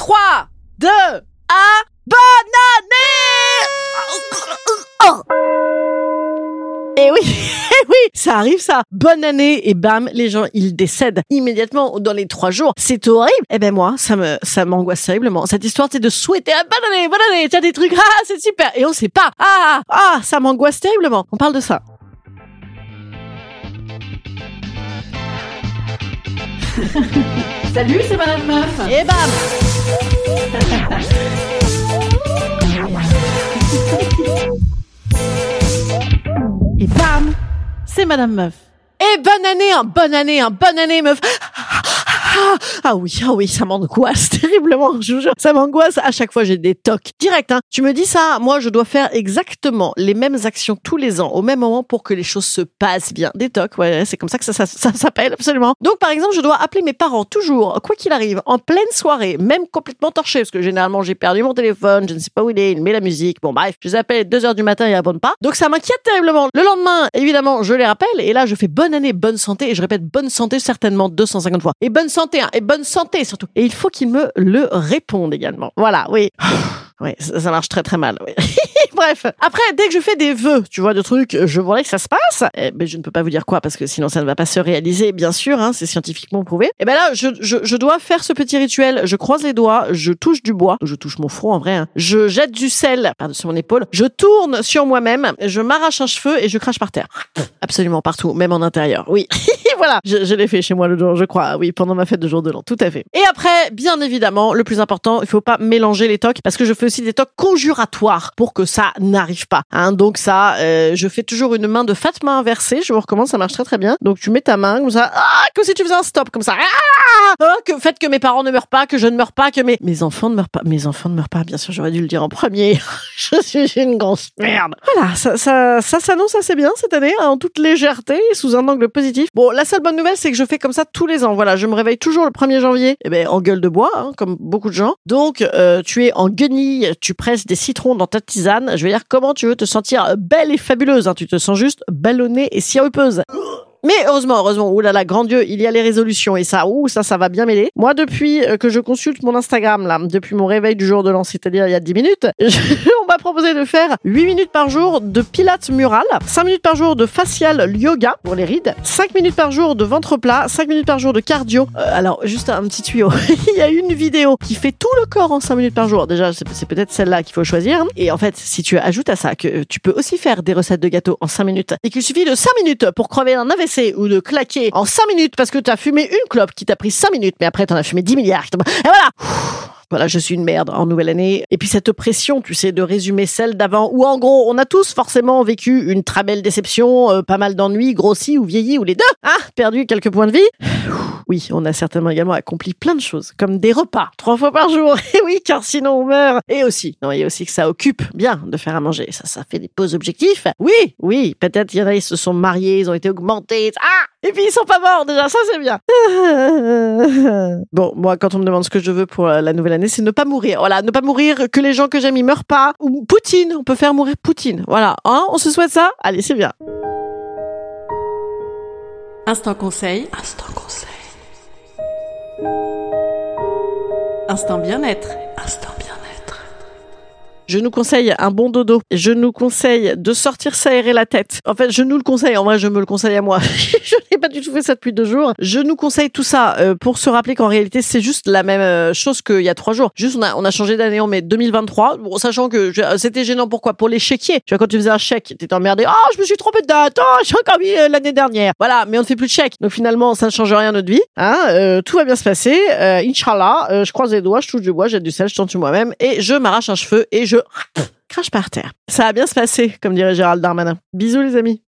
3, 2, 1, bonne année Et oui, eh oui, ça arrive ça. Bonne année et bam, les gens ils décèdent immédiatement dans les trois jours. C'est horrible. Eh ben moi, ça me ça m'angoisse terriblement. Cette histoire c'est de souhaiter ah, bonne année, bonne année, t'as des trucs ah c'est super et on sait pas. Ah ah, ça m'angoisse terriblement. On parle de ça. Salut, c'est Madame Meuf. Et bam Et bam C'est Madame Meuf. Et bonne année, un bonne année, un bonne année, meuf. Ah, ah oui, ah oui, ça m'angoisse terriblement, je vous jure. Ça m'angoisse. À chaque fois, j'ai des tocs. Direct, hein. Tu me dis ça, moi, je dois faire exactement les mêmes actions tous les ans, au même moment, pour que les choses se passent bien. Des tocs, ouais, c'est comme ça que ça, s'appelle, absolument. Donc, par exemple, je dois appeler mes parents toujours, quoi qu'il arrive, en pleine soirée, même complètement torché, parce que généralement, j'ai perdu mon téléphone, je ne sais pas où il est, il met la musique. Bon, bref, je les appelle 2 heures du matin, ils répondent pas. Donc, ça m'inquiète terriblement. Le lendemain, évidemment, je les rappelle, et là, je fais bonne année, bonne santé, et je répète bonne santé certainement 250 fois. Et bonne hein, et bonne santé surtout. Et il faut qu'ils me le répondent également. Voilà, oui. Oui, ça, marche très très mal. Oui. Bref, après, dès que je fais des vœux, tu vois, de trucs, je voudrais que ça se passe. Eh ben, je ne peux pas vous dire quoi parce que sinon ça ne va pas se réaliser, bien sûr. Hein, c'est scientifiquement prouvé. Et ben là, je, je, je dois faire ce petit rituel. Je croise les doigts, je touche du bois, je touche mon front en vrai. Hein. Je jette du sel par-dessus mon épaule. Je tourne sur moi-même, je m'arrache un cheveu et je crache par terre. Absolument partout, même en intérieur. Oui, voilà. Je, je l'ai fait chez moi le jour, je crois. Oui, pendant ma fête de jour de l'an, tout à fait. Et après, bien évidemment, le plus important, il faut pas mélanger les tocs parce que je fais aussi des tocs conjuratoires pour que ça n'arrive pas. Hein, donc ça, euh, je fais toujours une main de Fatma inversée. Je vous recommande, ça marche très très bien. Donc tu mets ta main comme ça, ah, comme si tu faisais un stop comme ça. Ah, ah, que faites que mes parents ne meurent pas, que je ne meurs pas, que mes mes enfants ne meurent pas. Mes enfants ne meurent pas. Bien sûr, j'aurais dû le dire en premier. je suis une grosse merde. Voilà, ça ça ça s'annonce assez bien cette année, hein, en toute légèreté, sous un angle positif. Bon, la seule bonne nouvelle, c'est que je fais comme ça tous les ans. Voilà, je me réveille toujours le 1er janvier, eh ben en gueule de bois, hein, comme beaucoup de gens. Donc euh, tu es en guenille, tu presses des citrons dans ta tisane. Je veux dire, comment tu veux te sentir belle et fabuleuse hein Tu te sens juste ballonnée et sirupeuse. Mais heureusement, heureusement, oulala, là là, grand Dieu, il y a les résolutions et ça, ouh, ça, ça va bien mêler. Moi, depuis euh, que je consulte mon Instagram, là, depuis mon réveil du jour de l'an, c'est-à-dire il y a 10 minutes, on m'a proposé de faire 8 minutes par jour de pilates mural, 5 minutes par jour de facial yoga pour les rides, 5 minutes par jour de ventre plat, 5 minutes par jour de cardio. Euh, alors, juste un petit tuyau. il y a une vidéo qui fait tout le corps en 5 minutes par jour. Déjà, c'est peut-être celle-là qu'il faut choisir. Et en fait, si tu ajoutes à ça que tu peux aussi faire des recettes de gâteaux en 5 minutes et qu'il suffit de 5 minutes pour crever un Ou de claquer en 5 minutes parce que tu as fumé une clope qui t'a pris 5 minutes, mais après t'en as fumé 10 milliards. Et voilà voilà, je suis une merde en nouvelle année. Et puis cette pression, tu sais, de résumer celle d'avant, où en gros, on a tous forcément vécu une très belle déception, euh, pas mal d'ennuis, grossi ou vieilli, ou les deux, hein, perdu quelques points de vie. Oui, on a certainement également accompli plein de choses, comme des repas, trois fois par jour. Et oui, car sinon on meurt. Et aussi, non, il y a aussi que ça occupe bien de faire à manger. Ça, ça fait des pauses objectifs. Oui, oui, peut-être il y en a, ils se sont mariés, ils ont été augmentés. Ah! Et puis ils sont pas morts déjà, ça c'est bien. Bon, moi, quand on me demande ce que je veux pour euh, la nouvelle année, c'est ne pas mourir. Voilà, ne pas mourir, que les gens que j'aime, ils meurent pas. Ou Poutine, on peut faire mourir Poutine. Voilà, hein, on se souhaite ça? Allez, c'est bien. Instant conseil. Instant conseil. Instant bien-être. Instant bien-être. Je nous conseille un bon dodo. Je nous conseille de sortir s'aérer la tête. En fait, je nous le conseille. En vrai, je me le conseille à moi. je n'ai pas du tout fait ça depuis deux jours. Je nous conseille tout ça euh, pour se rappeler qu'en réalité, c'est juste la même euh, chose qu'il y a trois jours. Juste, on a, on a changé d'année en mai 2023. Bon, sachant que je- c'était gênant. Pourquoi? Pour les chéquiers. Tu vois, quand tu faisais un chèque, t'étais emmerdé. Ah, je me suis trompé de date. Oh, j'ai encore mis euh, l'année dernière. Voilà, mais on ne fait plus de chèques. Donc finalement, ça ne change rien à notre vie. Hein Euh, tout va bien se passer. Euh, Inch'Allah, euh, je croise les doigts, je touche du bois, j'ai du sel, je tente moi-même et je m'arrache un cheveu et crache par terre. Ça va bien se passer, comme dirait Gérald Darmanin. Bisous les amis.